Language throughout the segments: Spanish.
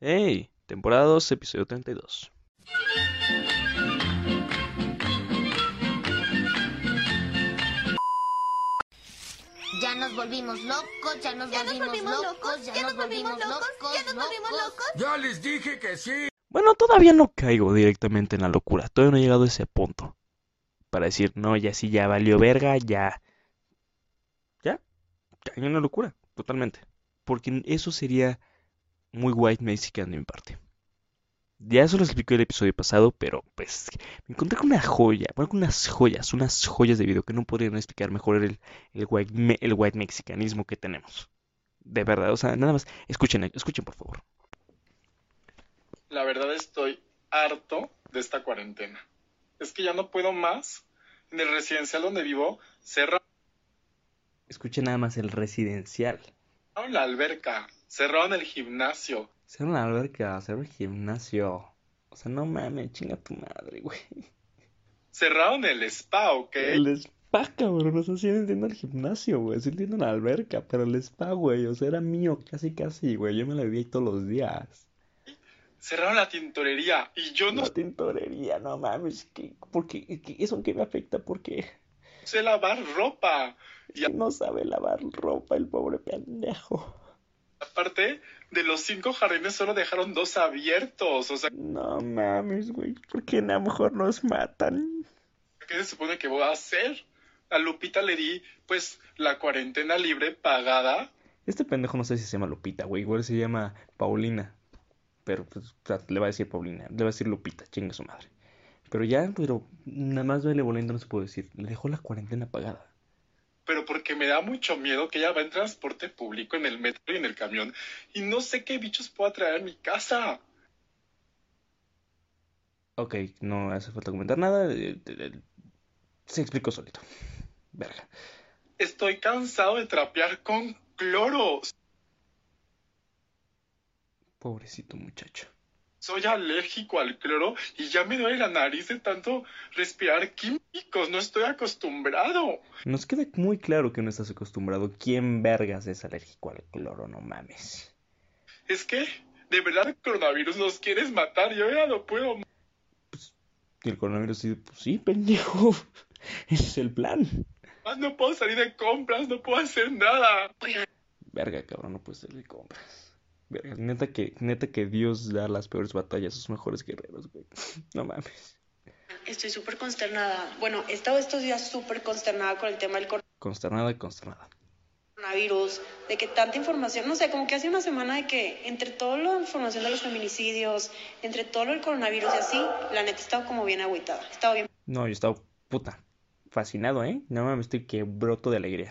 Hey, temporada 2, episodio 32. Ya nos volvimos locos, ya nos Ya nos volvimos volvimos locos, locos, ya nos volvimos locos, ya nos volvimos locos. Ya les dije que sí. Bueno, todavía no caigo directamente en la locura, todavía no he llegado a ese punto. Para decir, no, ya sí, ya valió verga, ya. Ya, caí en la locura, totalmente. Porque eso sería muy white mexican de mi parte. Ya eso lo expliqué el episodio pasado, pero pues me encontré con una joya, bueno, con unas joyas, unas joyas de video que no podrían explicar mejor el, el white, me- el white mexicanismo que tenemos. De verdad, o sea, nada más, escuchen, escuchen por favor. La verdad estoy harto de esta cuarentena. Es que ya no puedo más. En el residencial donde vivo cerraron Escuchen nada más el residencial. la alberca, cerraron el gimnasio, Hacer una alberca, hacer un gimnasio. O sea, no mames, chinga tu madre, güey. cerraron el spa, ¿ok? El spa, cabrón. O sea, sí entiendo el gimnasio, güey. Sí entiendo la alberca, pero el spa, güey. O sea, era mío casi, casi, güey. Yo me la ahí todos los días. Cerraron la tintorería y yo no La tintorería, no mames. ¿qué? ¿Por qué? ¿Qué- ¿Eso qué me afecta? Porque sé lavar ropa. Y no sabe lavar ropa el pobre pendejo. Aparte, de los cinco jardines solo dejaron dos abiertos. O sea, No mames, güey. ¿Por qué a lo mejor nos matan? ¿qué se supone que voy a hacer? A Lupita le di, pues, la cuarentena libre pagada. Este pendejo no sé si se llama Lupita, güey. Igual se llama Paulina. Pero pues, o sea, le va a decir Paulina. Le va a decir Lupita, chinga su madre. Pero ya, pero nada más duele volviendo, no se puede decir. Le dejó la cuarentena pagada. Pero porque me da mucho miedo que ella va en transporte público, en el metro y en el camión, y no sé qué bichos pueda traer a mi casa. Ok, no hace falta comentar nada. eh, eh, eh, Se explicó solito. Verga. Estoy cansado de trapear con cloro. Pobrecito muchacho. Soy alérgico al cloro y ya me duele la nariz de tanto respirar químicos. No estoy acostumbrado. Nos queda muy claro que no estás acostumbrado. ¿Quién vergas es alérgico al cloro? No mames. Es que, de verdad, el coronavirus nos quieres matar. Yo ya no puedo. Y el coronavirus sí, pues sí, pendejo. Ese es el plan. No puedo salir de compras, no puedo hacer nada. Verga, cabrón, no puedes salir de compras. Verga, neta que, neta que Dios da las peores batallas a sus mejores guerreros, güey. No mames. Estoy súper consternada. Bueno, he estado estos días súper consternada con el tema del Consternada, consternada. coronavirus, de que tanta información, no sé, como que hace una semana de que entre toda la información de los feminicidios, entre todo lo del coronavirus y así, la neta estaba como bien agüitada. Estaba bien No, yo estaba puta. Fascinado, ¿eh? No mames, estoy que broto de alegría.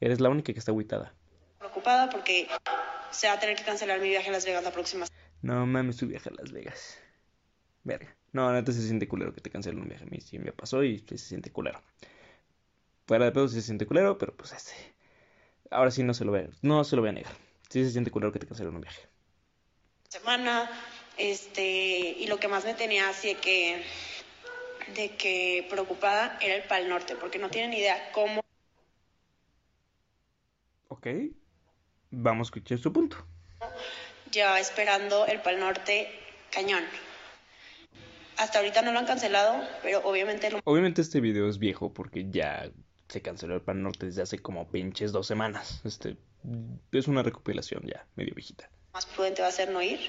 Eres la única que está agüitada. preocupada porque se va a tener que cancelar mi viaje a Las Vegas la próxima No mames, tu viaje a Las Vegas. Verga. No, neta se siente culero que te cancelen un viaje. A mí sí me pasó y se siente culero. Fuera de pedo se siente culero, pero pues este. Ahora sí no se lo voy a, no se lo voy a negar. Sí se siente culero que te cancelen un viaje. semana, este, y lo que más me tenía así de que, de que preocupada era el Pal Norte, porque no tienen idea cómo Ok. Vamos a escuchar su punto. lleva esperando el Pal Norte cañón. Hasta ahorita no lo han cancelado, pero obviamente lo Obviamente este video es viejo porque ya se canceló el Pan Norte desde hace como pinches dos semanas. Este es una recopilación ya medio viejita. más prudente va a ser no ir.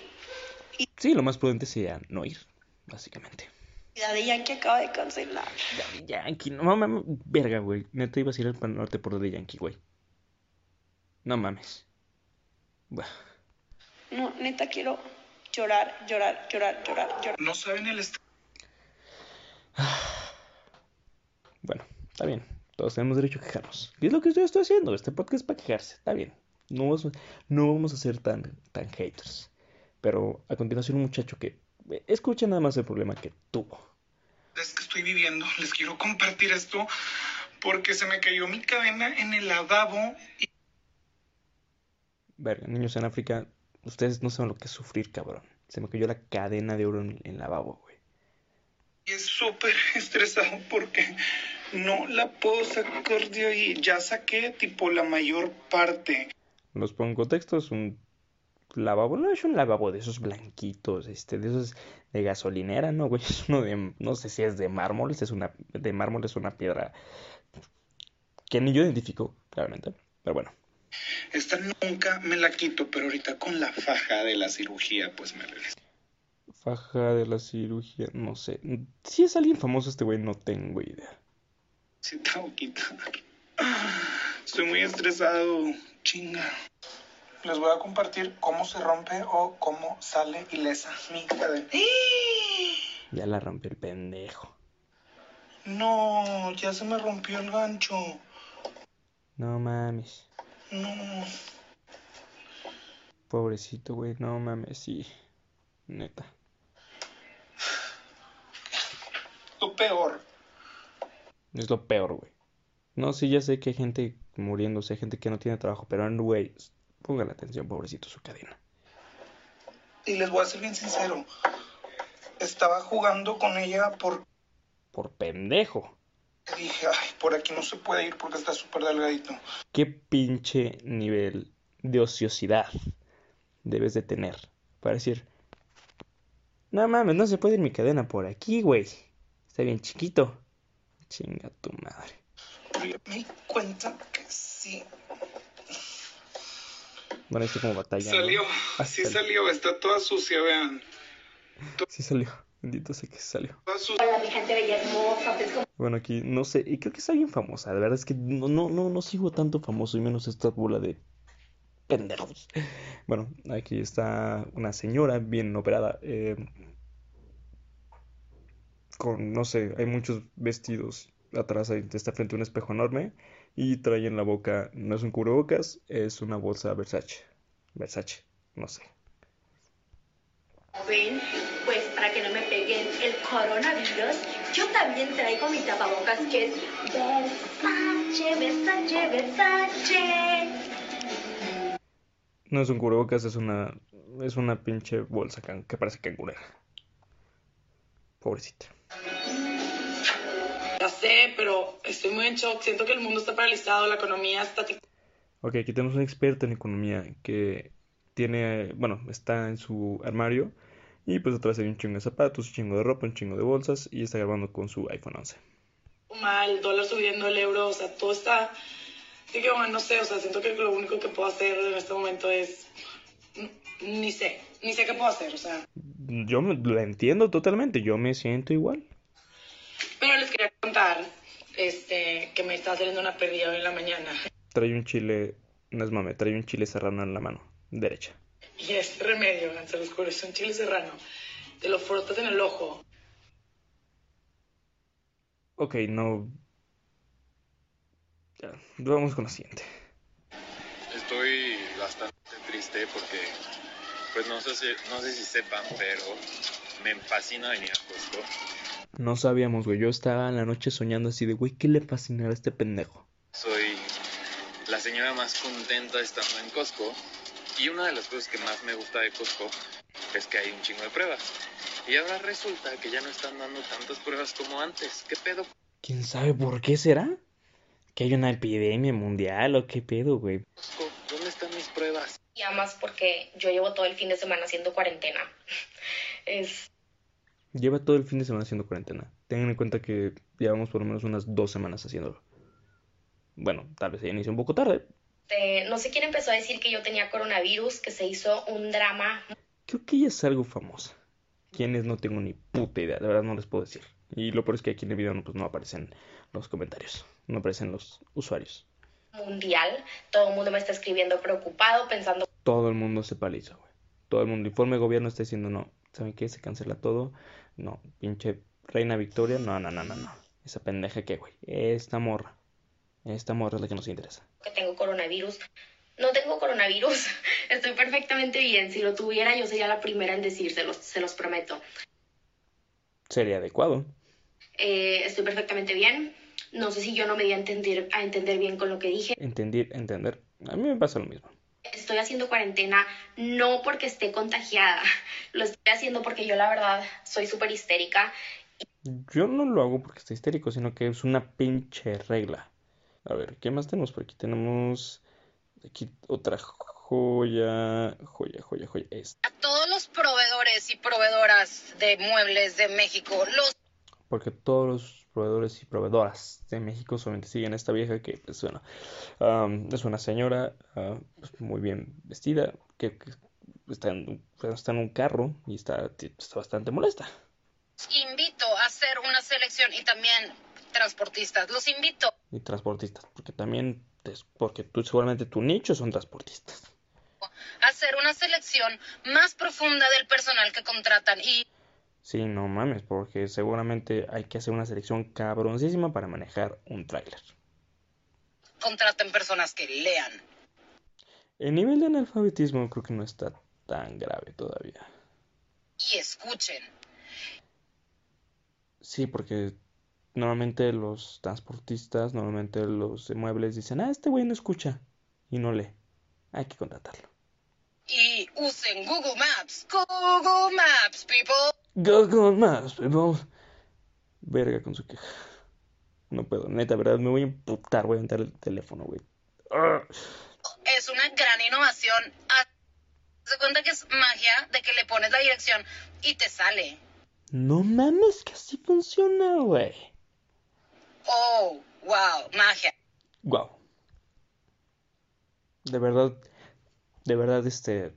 Sí, lo más prudente sería no ir, básicamente. Daddy Yankee acaba de cancelar. Daddy Yankee, no mames, verga, güey. Neta ibas a ir al Pan Norte por Daddy Yankee, güey. No mames. Buah. No, neta quiero llorar, llorar, llorar, llorar, llorar. No saben el Bueno, está bien. Todos tenemos derecho a quejarnos. ¿Qué es lo que yo estoy haciendo? Este podcast es para quejarse. Está bien. No vamos, no vamos a ser tan, tan haters. Pero a continuación un muchacho que eh, escucha nada más el problema que tuvo. es que estoy viviendo. Les quiero compartir esto porque se me cayó mi cadena en el lavabo y Verga, niños en África, ustedes no saben lo que es sufrir, cabrón. Se me cayó la cadena de oro en en lavabo, güey. es súper estresado porque no la puedo sacar de ahí. Ya saqué tipo la mayor parte. Los pongo en contexto, es un lavabo, no es un lavabo de esos blanquitos, este, de esos de gasolinera, no, güey, es uno de, no sé si es de mármol, es una, de mármol es una piedra que ni yo identifico, claramente, pero bueno. Esta nunca me la quito, pero ahorita con la faja de la cirugía, pues me regreso. Faja de la cirugía, no sé. Si es alguien famoso este güey, no tengo idea. Sí, te voy a quitar. Estoy muy estresado, chinga. Les voy a compartir cómo se rompe o cómo sale ilesa mi cadena. Ya la rompió el pendejo. No, ya se me rompió el gancho. No mames. No. Pobrecito, güey, no mames, sí. Neta. Lo peor. Es lo peor, güey. No, sí, ya sé que hay gente muriéndose, hay gente que no tiene trabajo, pero, güey, pongan atención, pobrecito, su cadena. Y les voy a ser bien sincero. Estaba jugando con ella por... Por pendejo. Dije, ay, por aquí no se puede ir porque está súper delgadito. ¿Qué pinche nivel de ociosidad debes de tener para decir, no mames, no se puede ir mi cadena por aquí, güey? Está bien chiquito. Chinga tu madre. Pero yo me di cuenta que sí. Bueno, esto como batalla. ¿no? Salió, sí salió. salió, está toda sucia, vean. Sí salió. Bendito sé que salió. Toda sucia. Hola, mi gente bella hermosa. Como Bueno, aquí no sé, y creo que es alguien famosa. De verdad es que no, no, no, no sigo tanto famoso y menos esta bola de pendejos. Bueno, aquí está una señora bien operada. eh, con, no sé, hay muchos vestidos atrás, ahí está frente a un espejo enorme y trae en la boca, no es un cubrebocas, es una bolsa Versace. Versace, no sé. Ven, pues para que no me peguen el coronavirus, yo también traigo mi tapabocas que es Versace, Versace, Versace. No es un cubrebocas, es una, es una pinche bolsa can- que parece cangurera. Pobrecita. Ya sé, pero estoy muy en shock. Siento que el mundo está paralizado, la economía está... Ok, aquí tenemos un experto en economía que tiene, bueno, está en su armario y pues atrás hay un chingo de zapatos, un chingo de ropa, un chingo de bolsas y está grabando con su iPhone 11. mal, el dólar subiendo, el euro, o sea, todo está... Así que, bueno, no sé, o sea, siento que lo único que puedo hacer en este momento es... n- Ni sé, ni sé qué puedo hacer, o sea... Yo me- lo entiendo totalmente, yo me siento igual. Pero les quería contar, este, que me está saliendo una pérdida hoy en la mañana. Trae un chile, no es mame, trae un chile serrano en la mano derecha. Y este remedio, se los juro, es un chile serrano. Te lo frotas en el ojo. Ok, no... Ya, vamos con la siguiente. Estoy bastante triste porque, pues no sé si, no sé si sepan, pero me fascina venir a Costco. No sabíamos, güey, yo estaba en la noche soñando así de, güey, ¿qué le fascinará a este pendejo? Soy la señora más contenta estando en Costco. Y una de las cosas que más me gusta de Costco es que hay un chingo de pruebas. Y ahora resulta que ya no están dando tantas pruebas como antes. ¿Qué pedo? ¿Quién sabe por qué será? ¿Que hay una epidemia mundial o qué pedo, güey? Costco? ¿Dónde están mis pruebas? Y además porque yo llevo todo el fin de semana haciendo cuarentena. Es Lleva todo el fin de semana haciendo cuarentena. Tengan en cuenta que llevamos por lo menos unas dos semanas haciéndolo. Bueno, tal vez se inició un poco tarde. Eh, no sé quién empezó a decir que yo tenía coronavirus, que se hizo un drama Creo que ella es algo famosa. ¿Quiénes? No tengo ni puta idea, de verdad no les puedo decir. Y lo peor es que aquí en el video no, pues, no aparecen los comentarios, no aparecen los usuarios. mundial. Todo el mundo me está escribiendo preocupado, pensando Todo el mundo se paliza, güey. Todo el mundo, informe de gobierno está diciendo no. ¿Saben qué? Se cancela todo. No, pinche Reina Victoria, no, no, no, no, no. Esa pendeja que, güey. Esta morra. Esta morra es la que nos interesa. Que tengo coronavirus. No tengo coronavirus, estoy perfectamente bien. Si lo tuviera, yo sería la primera en decírselos, se los prometo. Sería adecuado. Eh, estoy perfectamente bien. No sé si yo no me di a entender, a entender bien con lo que dije. Entender, entender. A mí me pasa lo mismo. Estoy haciendo cuarentena no porque esté contagiada, lo estoy haciendo porque yo la verdad soy súper histérica. Yo no lo hago porque esté histérico, sino que es una pinche regla. A ver, ¿qué más tenemos por aquí? Tenemos aquí otra joya, joya, joya, joya. Es A todos los proveedores y proveedoras de muebles de México, los porque todos los proveedores y proveedoras de México solamente siguen a esta vieja que, pues bueno, es una señora ah, pues, muy bien vestida, que, que está, en, un- está en un carro y está, está bastante molesta. invito a hacer una selección y también transportistas. Los invito Y transportistas, porque también, es porque tú seguramente tu nicho son transportistas. hacer una selección más profunda del personal que contratan y Sí, no mames, porque seguramente hay que hacer una selección cabroncísima para manejar un tráiler. contraten personas que lean. El nivel de analfabetismo creo que no está tan grave todavía. y escuchen. Sí, porque normalmente los transportistas, normalmente los muebles dicen, ah, este güey no escucha y no lee. Hay que contratarlo. Y usen Google Maps. Google Maps, people. Google Maps, people. Verga con su queja. No puedo, neta, verdad, me voy a emputar, voy a aventar el teléfono, güey. Ah. Es una gran innovación. Haz cuenta que es magia de que le pones la dirección y te sale. No mames, que así funciona, güey. Oh, wow, magia. Wow. De verdad, de verdad, este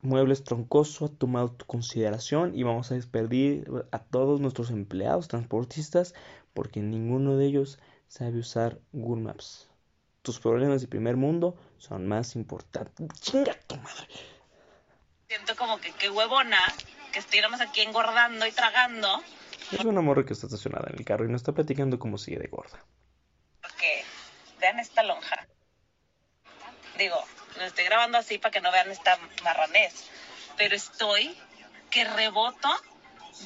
Muebles Troncoso ha tomado tu consideración y vamos a despedir a todos nuestros empleados transportistas porque ninguno de ellos sabe usar Google Maps. Tus problemas de primer mundo son más importantes. Chinga tu madre. Siento como que qué huevona, que más aquí engordando y tragando, Es una morra que está estacionada en el carro y nos está platicando cómo sigue de gorda. porque vean esta lonja. Digo, lo estoy grabando así para que no vean esta marranés, pero estoy que reboto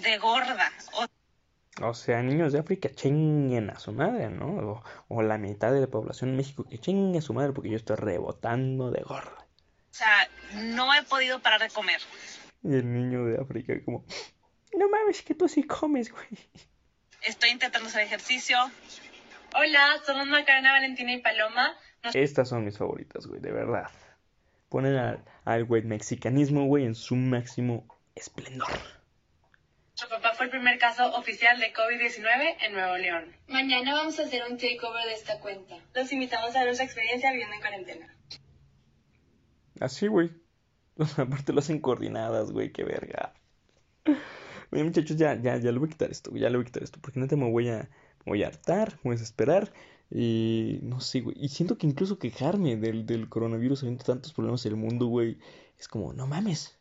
de gorda. O O sea, niños de África chinguen a su madre, ¿no? O, o la mitad de la población en México que chingue a su madre porque yo estoy rebotando de gorda. sea, no he podido parar de comer. Y el niño de África como, no mames, que tú sí comes, güey. Estoy intentando hacer ejercicio. Hola, somos Macarena, Valentina y Paloma. Estas son mis favoritas, güey, de verdad. Ponen al, al güey mexicanismo, güey, en su máximo esplendor. Nuestro papá fue el primer caso oficial de COVID-19 en Nuevo León. Mañana vamos a hacer un takeover de esta cuenta. Los invitamos a ver nuestra experiencia viviendo en cuarentena. Así, güey. Aparte lo hacen coordinadas, güey, qué verga. Oye, muchachos, ya, ya, ya le voy a quitar esto, ya le voy a quitar esto, porque neta me voy a, me voy a hartar, voy a desesperar, y no sé, güey, y siento que incluso quejarme del, del coronavirus, habiendo tantos problemas en el mundo, güey, es como, no mames.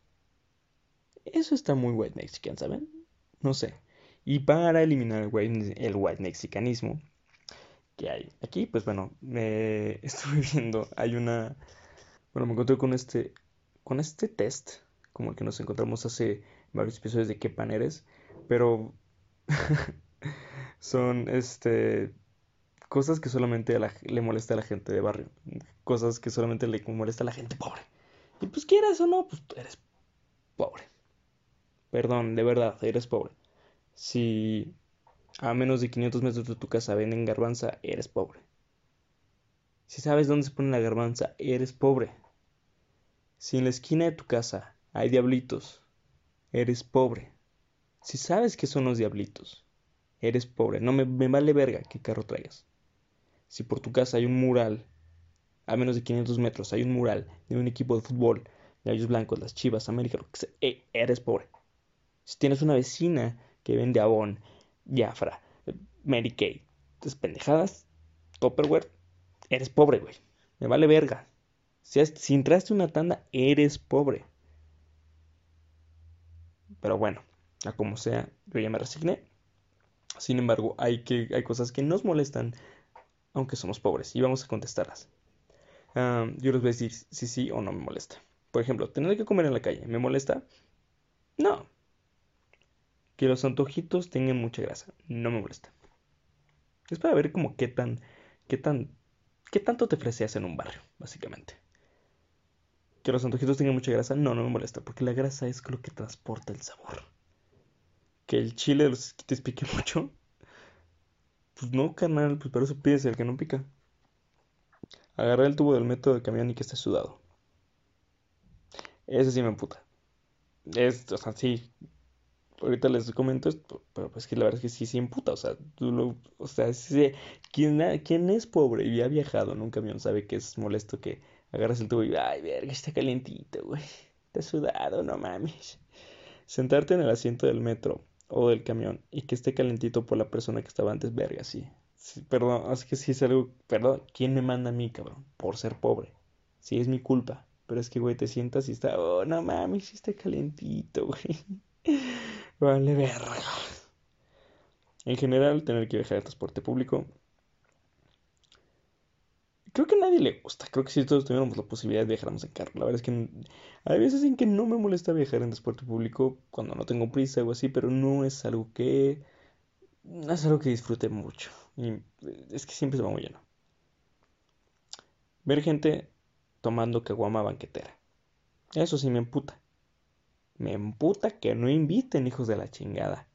Eso está muy white mexican, ¿saben? No sé. Y para eliminar el white, el white mexicanismo que hay aquí, pues bueno, me estuve viendo, hay una, bueno, me encontré con este, con este test, como el que nos encontramos hace varios episodios de qué pan eres, pero son, este, cosas que solamente le molesta a la gente de barrio, cosas que solamente le molesta a la gente pobre. Y pues quieras o no, pues eres pobre. Perdón, de verdad, eres pobre. Si a menos de 500 metros de tu casa venden garbanza, eres pobre. Si sabes dónde se pone la garbanza, eres pobre. Si en la esquina de tu casa hay diablitos, eres pobre. Si sabes qué son los diablitos, eres pobre. No me, vale verga qué carro traigas. Si por tu casa hay un mural, a menos de 500 metros, hay un mural de un equipo de fútbol, Gallos Blancos, las Chivas, América, lo que sea, eh, eres pobre. Si tienes una vecina que vende Avon, Jafra, Mary Kay, esas pendejadas, Tupperware, eres pobre, güey. Me vale verga. Si entraste una tanda, eres pobre. Pero bueno, a como sea, yo ya me resigné. Sin embargo, hay, que, hay cosas que nos molestan, aunque somos pobres, y vamos a contestarlas. Yo les voy a decir si sí o no me molesta. Por ejemplo, tener que comer en la calle, ¿me molesta? No. Que los antojitos tengan mucha grasa, no me molesta. Es para ver como qué tan, qué tan, qué tanto te freseas en un barrio, básicamente. Que los antojitos tengan mucha grasa, no, no me molesta, porque la grasa es lo que transporta el sabor. Que el chile los te pique mucho, pues no, carnal, pues para eso pides el que no pica. Agarrar el tubo del metro del camión y que esté sudado. Eso sí me emputa. Es, o sea, sí. Ahorita les comento esto, pero pues que la verdad es que sí, sí emputa. O sea, tú lo, o sea, quien, quien es pobre y ha viajado en un camión sabe que es molesto que agarras el tubo y, ay, verga, está calientito, güey. Está sudado, no mames. Sentarte en el asiento del metro o del camión y que esté calentito por la persona que estaba antes, verga, sí. perdón, es que sí es algo, perdón, ¿quién me manda a mí, cabrón? Por ser pobre. Sí, es mi culpa. Pero es que, güey, te sientas y está, oh, no mames, sí está calentito, güey. Vale, verga. En general, tener que viajar en transporte público. Creo que a nadie le gusta. Creo que si todos tuviéramos la posibilidad de viajarnos en carro. La verdad es que hay veces en que no me molesta viajar en transporte público cuando no tengo prisa o así, pero no es algo que. No es algo que disfrute mucho. Y es que siempre se va muy lleno. Ver gente tomando caguama banquetera. Eso sí me emputa. Me emputa que no inviten hijos de la chingada.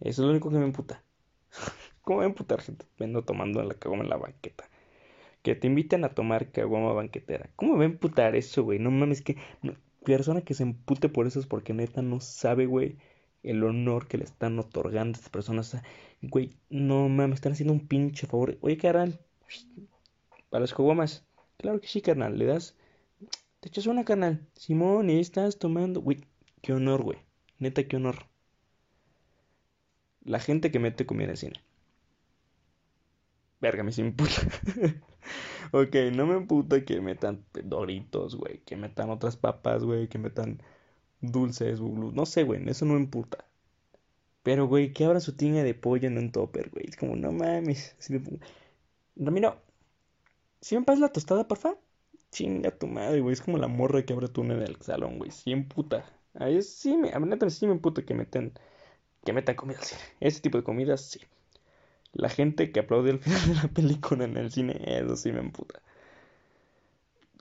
Eso es lo único que me emputa. ¿Cómo va a emputar gente vendo tomando la caguama en la banqueta? Que te inviten a tomar caguama banquetera. ¿Cómo va a emputar eso, güey? No mames, que persona que se empute por eso es porque neta no sabe, güey, el honor que le están otorgando a estas personas. güey, no mames, están haciendo un pinche favor. Oye, carnal, para las caguamas, Claro que sí, carnal. Le das. Te echas una, carnal. Simón, y estás tomando. Güey, qué honor, güey. Neta, qué honor. La gente que mete comida en cine. Verga, me emputa. ok, no me emputa que metan doritos, güey. Que metan otras papas, güey. Que metan dulces, No sé, güey. Eso no me emputa. Pero, güey, que abran su tiña de pollo en un topper, güey. Es como, no mames. Ramiro, ¿Si me pasas la tostada, porfa? Chinga tu madre, güey. Es como la morra que abre túnel en el salón, güey. Sí, puta. Ahí sí me, a neta, sí me emputa que meten, que metan comida al cine. Ese tipo de comidas, sí. La gente que aplaude al final de la película en el cine, eso sí me emputa.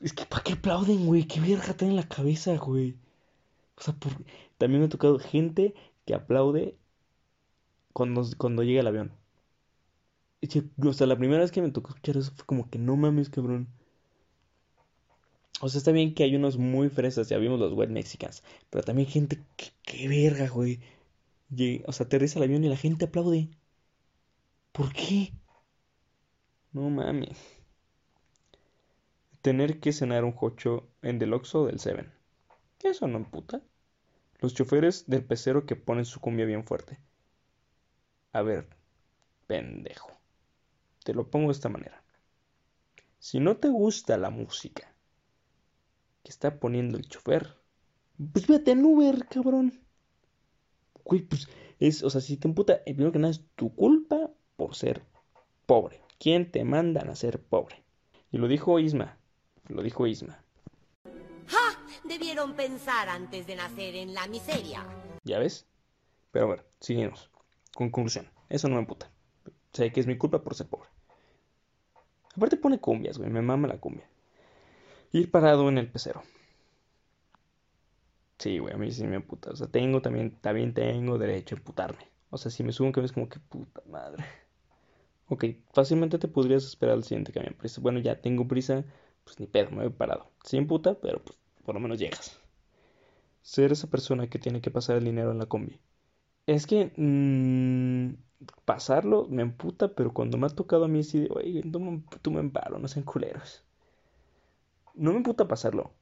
Es que, ¿para qué aplauden, güey? ¿Qué verga tienen en la cabeza, güey? O sea, también me ha tocado gente que aplaude cuando, cuando llega el avión. O sea, la primera vez que me tocó escuchar eso fue como que no mames, cabrón. O sea, está bien que hay unos muy fresas, ya vimos los wet mexicans. Pero también gente, que, verga, güey. o sea, aterriza el avión y la gente aplaude. ¿Por qué? No mames. Tener que cenar un jocho en del Oxxo del Seven. Eso no puta. Los choferes del pecero que ponen su cumbia bien fuerte. A ver, pendejo. Te lo pongo de esta manera. Si no te gusta la música que está poniendo el chofer, pues vete en Uber, cabrón. Güey, pues es, o sea, si te emputa, el primero que nada es tu culpa por ser pobre. ¿Quién te manda a ser pobre? Y lo dijo Isma, lo dijo Isma. ¡Ja! Debieron pensar antes de nacer en la miseria. ¿Ya ves? Pero bueno, seguimos. Conclusión, eso no me emputa. Sé que es mi culpa por ser pobre. Aparte pone cumbias, güey, me mama la cumbia. Ir parado en el pecero. Sí, güey, a mí sí me puta. O sea, tengo también, también tengo derecho a emputarme. O sea, si me subo un camión es como que puta madre. Ok, fácilmente te podrías esperar al siguiente camión. Pero bueno, ya tengo prisa, pues ni pedo, me voy parado. Sin puta, pero pues por lo menos llegas. Ser esa persona que tiene que pasar el dinero en la combi. Es que mmm, pasarlo me emputa, pero cuando me ha tocado a mí sí, oye, tú, me emparo, no sean culeros. No me emputa pasarlo,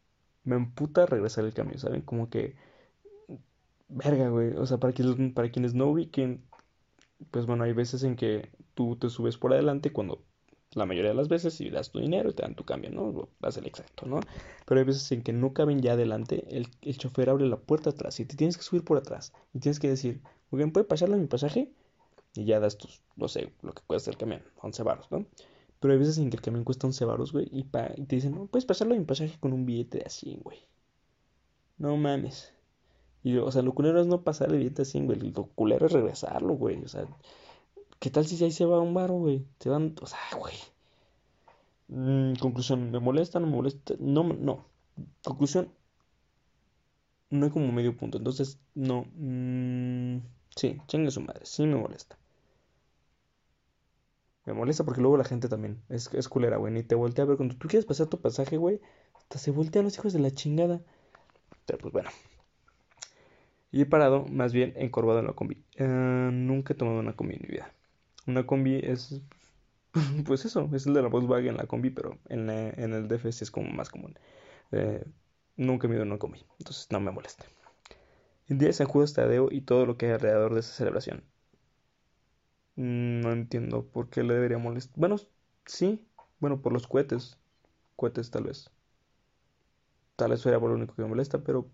me emputa regresar el cambio, ¿saben? Como que, verga, güey, o sea, para, quienes, para quienes no ubiquen, pues bueno, hay veces en que tú te subes por adelante cuando la mayoría de las veces si das tu dinero y te dan tu cambio, ¿no? Das el exacto, ¿no? Pero hay veces en que no caben ya adelante, el, el chofer abre la puerta atrás y te tienes que subir por atrás y tienes que decir, oigan, ¿puede pasarle mi pasaje? y ya das tus, no sé, lo que cuesta el camión, 11 baros, ¿no? Pero hay veces en que el camión cuesta 11 baros, güey, y, te dicen, no, puedes pasarlo en pasaje con un billete de 100, güey. No mames. Y, o sea, lo culero es no pasar el billete de 100, güey. Lo culero es regresarlo, güey. O sea, ¿qué tal si ahí se va un baro, güey? Se van, o sea, güey. Mm, conclusión, ¿me molesta? ¿No me molesta? No, no. Conclusión, no hay como medio punto. Entonces, no. Mmm, sí, chingue su madre. Sí me molesta. Me molesta porque luego la gente también es, es culera, güey. Ni te voltea a ver. Cuando tú quieres pasar tu pasaje, güey, hasta se voltean los hijos de la chingada. Pero pues bueno. Y he parado más bien encorvado en la combi. Eh, nunca he tomado una combi en mi vida. Una combi es, pues eso, es el de la Volkswagen, la combi, pero en, la- en el DF sí es como más común. Eh, nunca he ido una combi, entonces no me molesta. El día de San Judas Tadeo y todo lo que hay alrededor de esa celebración. No entiendo por qué le debería molestar. Bueno, sí, bueno, por los cohetes. Cohetes tal vez. Tal vez fuera por lo único que me molesta, pero...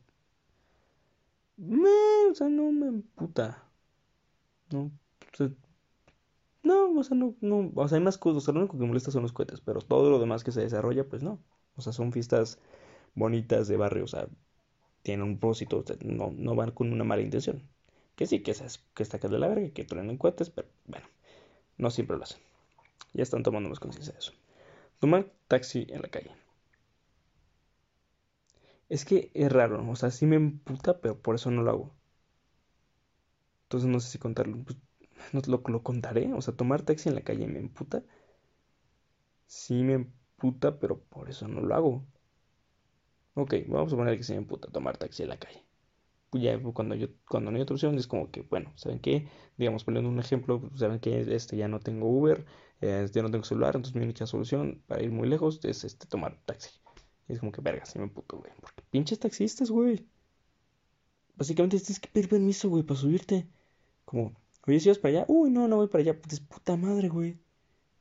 Me, o sea, no me emputa. No, no, o sea, no, no, o sea, hay más cosas, o sea, lo único que molesta son los cohetes, pero todo lo demás que se desarrolla, pues no. O sea, son fiestas bonitas de barrio, o sea, tienen un propósito, o sea, no, no van con una mala intención. Que sí, que, esas, que está de la verga, que truenan cohetes, pero bueno, no siempre lo hacen. Ya están tomando más conciencia de eso. Tomar taxi en la calle. Es que es raro, o sea, sí me emputa, pero por eso no lo hago. Entonces no sé si contarlo. Pues, no te lo, lo contaré. O sea, tomar taxi en la calle me emputa. Sí me emputa, pero por eso no lo hago. Ok, vamos a poner que sí me emputa tomar taxi en la calle. Pues ya cuando yo, cuando no hay otra opción, es como que, bueno, ¿saben qué? Digamos, poniendo un ejemplo, pues, ¿saben qué? Este, ya no tengo Uber, eh, ya no tengo celular, entonces mi única solución para ir muy lejos es este, tomar taxi. Y es como que, verga, sí me emputo, güey. Porque pinches taxistas, güey. Básicamente tienes que pedir permiso, güey, para subirte. Como, oye, si vas para allá, uy, no, no voy para allá, es puta madre, güey.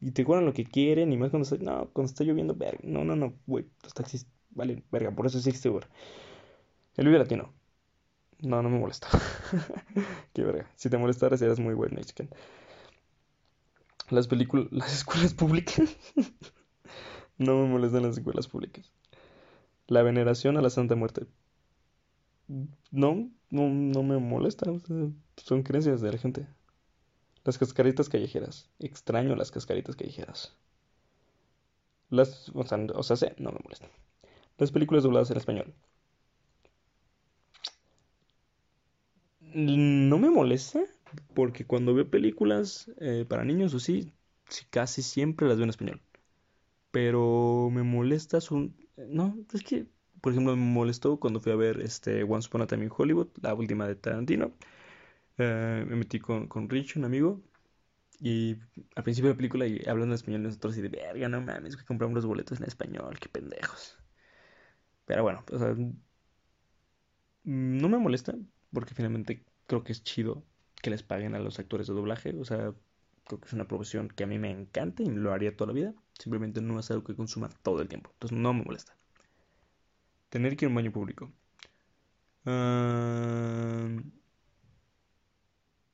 Y te cobran lo que quieren, y más cuando está, no, cuando está lloviendo, verga. No, no, no, güey, los taxis, vale, verga, por eso existe Uber. El Vive Latino. No, no me molesta. Qué verga. Si te molestara, serías muy bueno, chicken. Las películas, las escuelas públicas. no me molestan las escuelas públicas. La veneración a la Santa Muerte. No, no, no me molesta. son creencias de la gente. Las cascaritas callejeras. Extraño las cascaritas callejeras. Las, o sea, o sea, no me molestan. Las películas dobladas en español. No me molesta porque cuando veo películas eh, para niños o sí, sí, casi siempre las veo en español. Pero me molesta su... No, es que, por ejemplo, me molestó cuando fui a ver este Once Upon a Time in Hollywood, la última de Tarantino. Eh, me metí con, con Rich, un amigo, y al principio de la película y hablando en español nosotros y de verga, no mames, que compramos los boletos en español, qué pendejos. Pero bueno, o sea, no me molesta porque finalmente creo que es chido que les paguen a los actores de doblaje, o sea, creo que es una profesión que a mí me encanta y lo haría toda la vida, simplemente no es algo que consuma todo el tiempo, entonces no me molesta. Tener que ir a un baño público.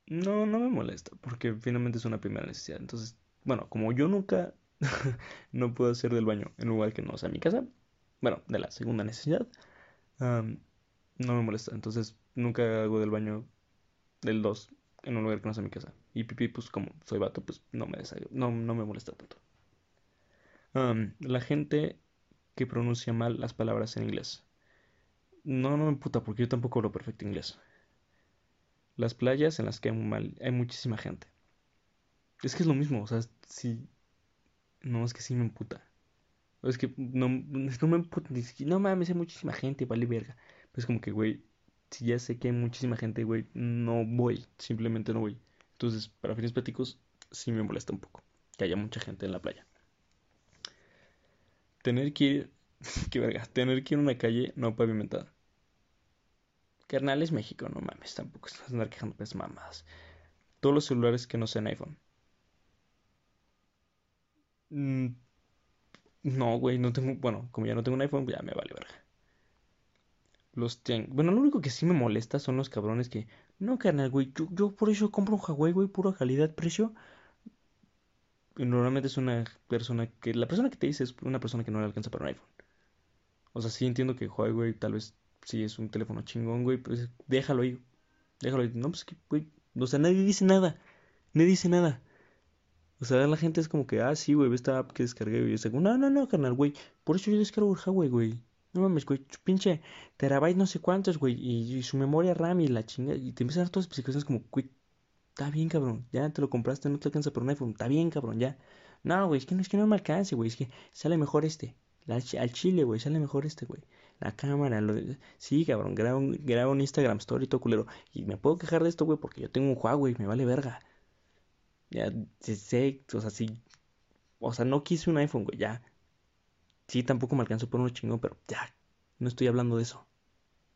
No, no me molesta, porque finalmente es una primera necesidad. Entonces, bueno, como yo nunca no puedo hacer del baño en un lugar que no sea mi casa, bueno, de la segunda necesidad, no me molesta. Entonces, nunca hago del baño del 2 en un lugar que no sea mi casa. Y pipí, pues como soy vato, pues no me no, no me molesta tanto. La gente que pronuncia mal las palabras en inglés. No, no me puta, porque yo tampoco hablo perfecto inglés. Las playas en las que hay, muchísima gente. Es que es lo mismo, o sea, sí. No, es que sí me emputa. Es que no, es que no me emputa. ni siquiera- No mames, hay muchísima gente, vale verga. Pero es como que, güey, si ya sé que hay muchísima gente, güey, no voy. Simplemente no voy. Entonces, para fines prácticos, sí me molesta un poco que haya mucha gente en la playa. Tener que ir. Qué verga. Tener que ir a una calle no pavimentada. Carnal es México, no mames, tampoco estás andar quejando pues mamadas. Todos los celulares que no sean iPhone. Mm, no, güey, no tengo, bueno, como ya no tengo un iPhone, ya me vale verga. Los ten- bueno, lo único que sí me molesta son los cabrones que, no, carnal, güey, yo, yo por eso compro un Huawei, güey, pura calidad, precio. Normalmente es una persona que, la persona que te dice es una persona que no le alcanza para un iPhone. O sea, sí entiendo que Huawei tal vez sí es un teléfono chingón, güey, pues déjalo ahí. Déjalo ahí. No, pues que, güey, o sea, nadie dice nada. Nadie dice nada. O sea, la gente es como que, ah, sí, güey, esta app que descargué, güey. Es como, no, no, no, carnal, güey. Por eso yo descargo el Huawei, güey. No mames, güey, pinche terabyte no sé cuántos, güey. Y, y su memoria RAM y la chinga. Y te empiezan a dar todas las explicaciones como, güey, está bien, cabrón. Ya te lo compraste, no te alcanza por un iPhone. Está bien, cabrón, ya. No, güey, es que no, es que no me alcance, güey. Es que sale mejor este. Al chile, güey, sale mejor este, güey. la cámara, lo... sí, cabrón, graba un, graba un Instagram story todo culero. Y me puedo quejar de esto, güey, porque yo tengo un Huawei, me vale verga. Ya sé, o sea, sí, o sea, no quise un iPhone, güey, ya. Sí, tampoco me alcanzó por uno chingón, pero ya, no estoy hablando de eso.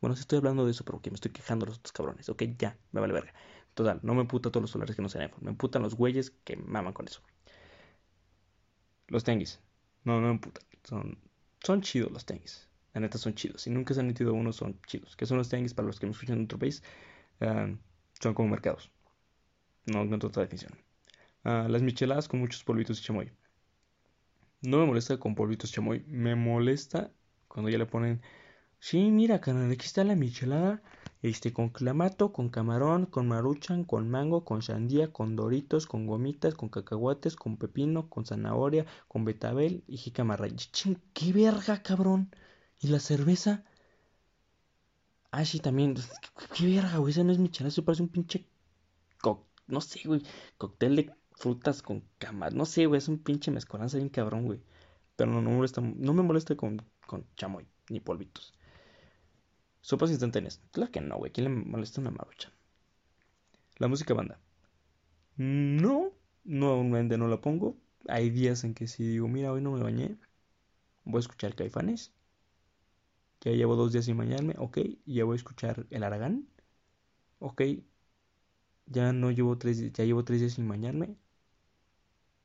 Bueno, sí estoy hablando de eso, pero que me estoy quejando de los otros cabrones. Ok, ya, me vale verga. Total, no me puta todos los celulares que no sean iPhone. Me putan los güeyes que maman con eso. Los tenguis. No, no me putan. Son, son chidos los tenguis. La neta son chidos. Si nunca se han metido uno, son chidos. ¿Qué son los tenguis para los que me escuchan en otro país? Uh, son como mercados. No encuentro otra definición. Uh, las micheladas con muchos polvitos de chamoy. No me molesta con polvitos chamoy. Me molesta cuando ya le ponen. Sí, mira, carnal, aquí está la michelada. Este, con clamato, con camarón, con maruchan, con mango, con sandía, con doritos, con gomitas, con cacahuates, con pepino, con zanahoria, con betabel y jicamarra. Ching, qué verga, cabrón. ¿Y la cerveza? Ah, sí, también. Qué verga, güey. Esa no es michelada, eso parece un pinche. Co no sé, güey. Cóctel de frutas con camarón. No sé, güey. Es un pinche mezcolanza bien cabrón, güey. Pero no, no, molesta, no me molesta con, con chamoy ni polvitos. Sopas instantáneas. Claro que no, güey. ¿Quién le molesta una marucha? La música banda. No, normalmente no la pongo. Hay días en que si digo, mira, hoy no me bañé, voy a escuchar Caifanes. Ya llevo dos días sin bañarme, ok. Ya voy a escuchar El Aragán, ok. Ya no llevo tres, ya llevo tres días sin bañarme.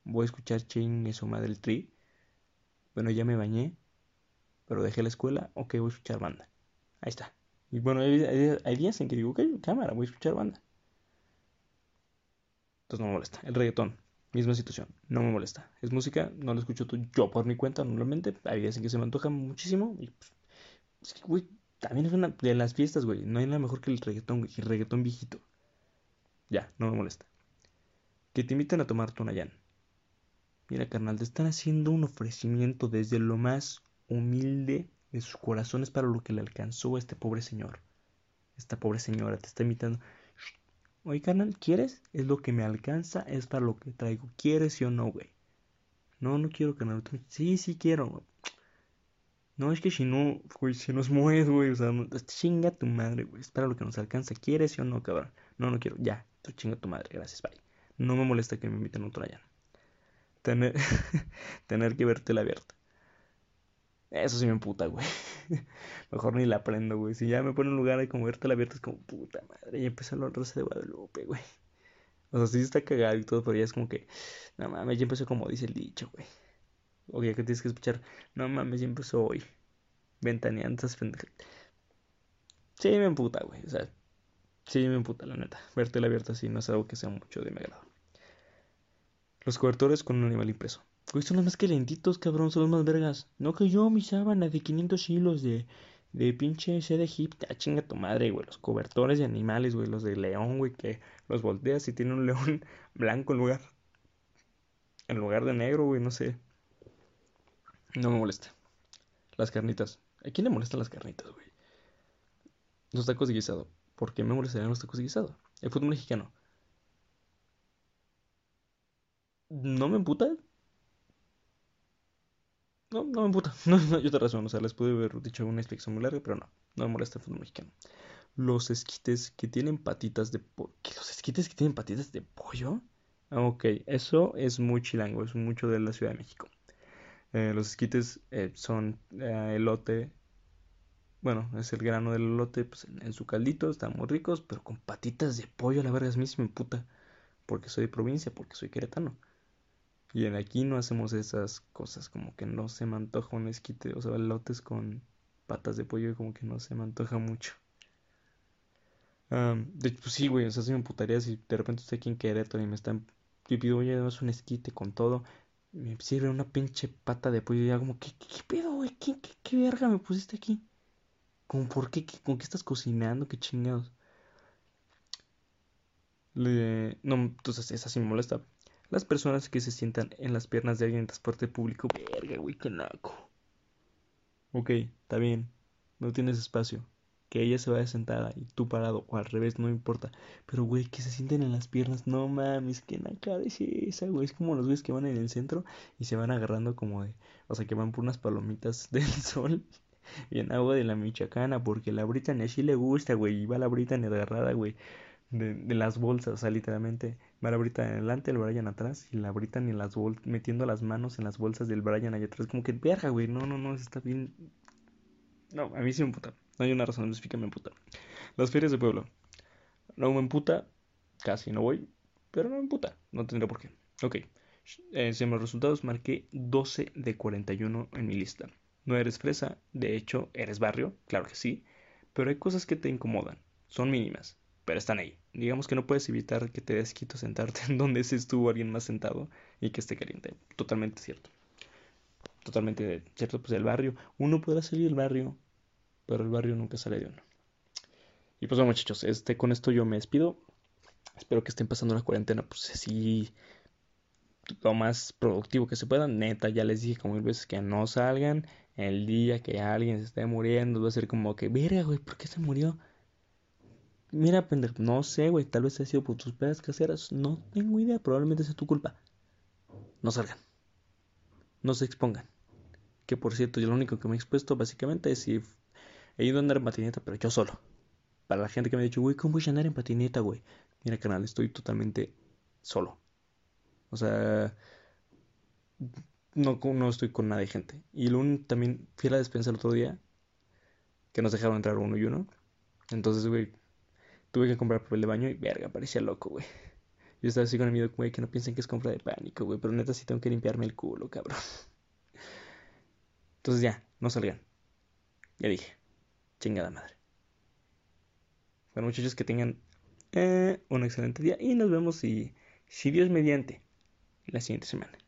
Voy a escuchar Chain eso madre el tri. Bueno, ya me bañé, pero dejé la escuela, ok, voy a escuchar banda. Ahí está. Y bueno, hay, hay, hay, días en que digo, ok, cámara, voy a escuchar banda. Entonces no me molesta. El reggaetón, misma situación, no me molesta. Es música, no lo escucho yo por mi cuenta normalmente. Hay días en que se me antoja muchísimo. Y, pues, es que, güey, también es una de las fiestas, güey. No hay nada mejor que el reggaetón, güey. El reggaetón viejito. Ya, no me molesta. Que te invitan a tomar tonayán. Mira, carnal, te están haciendo un ofrecimiento desde lo más humilde de sus corazones para lo que le alcanzó a este pobre señor. Esta pobre señora te está invitando. Oye, carnal, ¿quieres? Es lo que me alcanza, es para lo que traigo. ¿Quieres sí o no, güey? No, no quiero, carnal. Sí, sí quiero. No, es que si no, güey, si nos mueves, güey, o sea, no, chinga tu madre, güey. Es para lo que nos alcanza. ¿Quieres sí o no, cabrón? No, no quiero. Ya, tú chinga tu madre. Gracias, bye. No me molesta que me inviten a otro allá. Tener, tener que verte la abierta. Eso sí me emputa, güey. Mejor ni la aprendo, güey. Si ya me pone un lugar ahí como verte la abierta, es como puta madre. Y empezó la rosa de Guadalupe, güey. O sea, sí está cagado y todo, pero ya es como que, no mames, ya empezó como dice el dicho, güey. O ya que tienes que escuchar, no mames, ya empezó hoy. Ventaneando esas. Sí me emputa, güey. O sea, sí me emputa, la neta. Verte la abierta así no es algo que sea mucho de mi agrado. Los cobertores con un animal impreso. Güey, son los más calentitos, cabrón, son los más vergas. No que yo, mi sábana de 500 hilos de, de pinche seda egipcia. Ah, chinga tu madre, güey. Los cobertores de animales, güey. Los de león, güey, que los volteas y tiene un león blanco en lugar. En lugar de negro, güey, no sé. No me molesta. Las carnitas. ¿A quién le molestan las carnitas, güey? Los tacos de guisado. ¿Por qué me molestarían los tacos de guisado? El fútbol mexicano. No me emputa. No, no me emputa. No, no, yo te razón. O sea, les pude haber dicho una explicación muy larga, pero no. No me molesta el fútbol mexicano. Los esquites que tienen patitas de pollo. ¿Los esquites que tienen patitas de pollo? Ok, eso es muy chilango. Es mucho de la Ciudad de México. Eh, los esquites eh, son eh, elote. Bueno, es el grano del elote pues, en, su caldito. Están muy ricos, pero con patitas de pollo. La verdad es me puta. Porque soy de provincia, porque soy queretano. Y en aquí no hacemos esas cosas, como que no se me antoja un esquite, o sea, elotes con patas de pollo, como que no se me antoja mucho. Um, de hecho, pues sí, güey, o sea, se me putaría si de repente estoy aquí en Querétaro y me están. Y pido, oye, además un esquite con todo. Me sirve una pinche pata de pollo y ya como, ¿qué, qué, pedo, güey? ¿Qué, ¿Qué, qué, verga me pusiste aquí? Como, ¿por qué? ¿Qué, ¿Con qué estás cocinando? ¿Qué chingados? Le... No, entonces esa sí me molesta. Las personas que se sientan en las piernas de alguien en transporte público. Verga, güey, qué naco. Ok, está bien. No tienes espacio. Que ella se vaya sentada y tú parado o al revés, no importa. Pero, güey, que se sienten en las piernas. No mames, qué naca es esa, güey. Es como los güeyes que van en el centro y se van agarrando como de. O sea, que van por unas palomitas del sol Bien agua de la Michoacana, porque la Brittany así le gusta, güey. Y va la Brittany agarrada, güey. De, las bolsas, o sea, literalmente. Va la Brittany adelante, el Brian atrás. Y la Brittany en las metiendo las manos en las bolsas del Brian allá atrás. Como que, verga, güey. No, no, no, está bien. No, a mí sí me emputa. No hay una razón específica, me emputa. Las ferias de pueblo. No me emputa. Casi no voy. Pero no me emputa. No tendré por qué. Ok. Eh, según los resultados, marqué 12 de 41 en mi lista. No eres fresa, de hecho, eres barrio, claro que sí, pero hay cosas que te incomodan, son mínimas, pero están ahí. Digamos que no puedes evitar que te des quito sentarte en donde se estuvo alguien más sentado y que esté caliente. Totalmente cierto. Totalmente cierto, pues el barrio, uno podrá salir del barrio, pero el barrio nunca sale de uno. Y pues bueno, muchachos, este, con esto yo me despido. Espero que estén pasando la cuarentena, pues así lo más productivo que se pueda. Neta, ya les dije como mil veces que no salgan, el día que alguien se esté muriendo, va a ser como que, verga, güey, ¿por qué se murió? Mira, pendejo, no sé, güey, tal vez ha sido por tus pedas caseras, no tengo idea, probablemente sea tu culpa. No salgan, no se expongan. Que por cierto, yo lo único que me he expuesto básicamente es si he ido a andar en patineta, pero yo solo. Para la gente que me ha dicho, güey, ¿cómo voy a andar en patineta, güey? Mira, canal, estoy totalmente solo. O sea, no, no estoy con nadie, gente. Y luego también fui a la despensa el otro día, que nos dejaron entrar uno y uno. Entonces, güey, tuve que comprar papel de baño y verga, parecía loco, güey. Yo estaba así con el miedo, güey, que no piensen que es compra de pánico, güey. Pero neta sí tengo que limpiarme el culo, cabrón. Entonces ya, no salgan. Ya dije. Chingada madre. Bueno, muchachos, que tengan eh, un excelente día. Y nos vemos si, si Dios mediante la siguiente semana.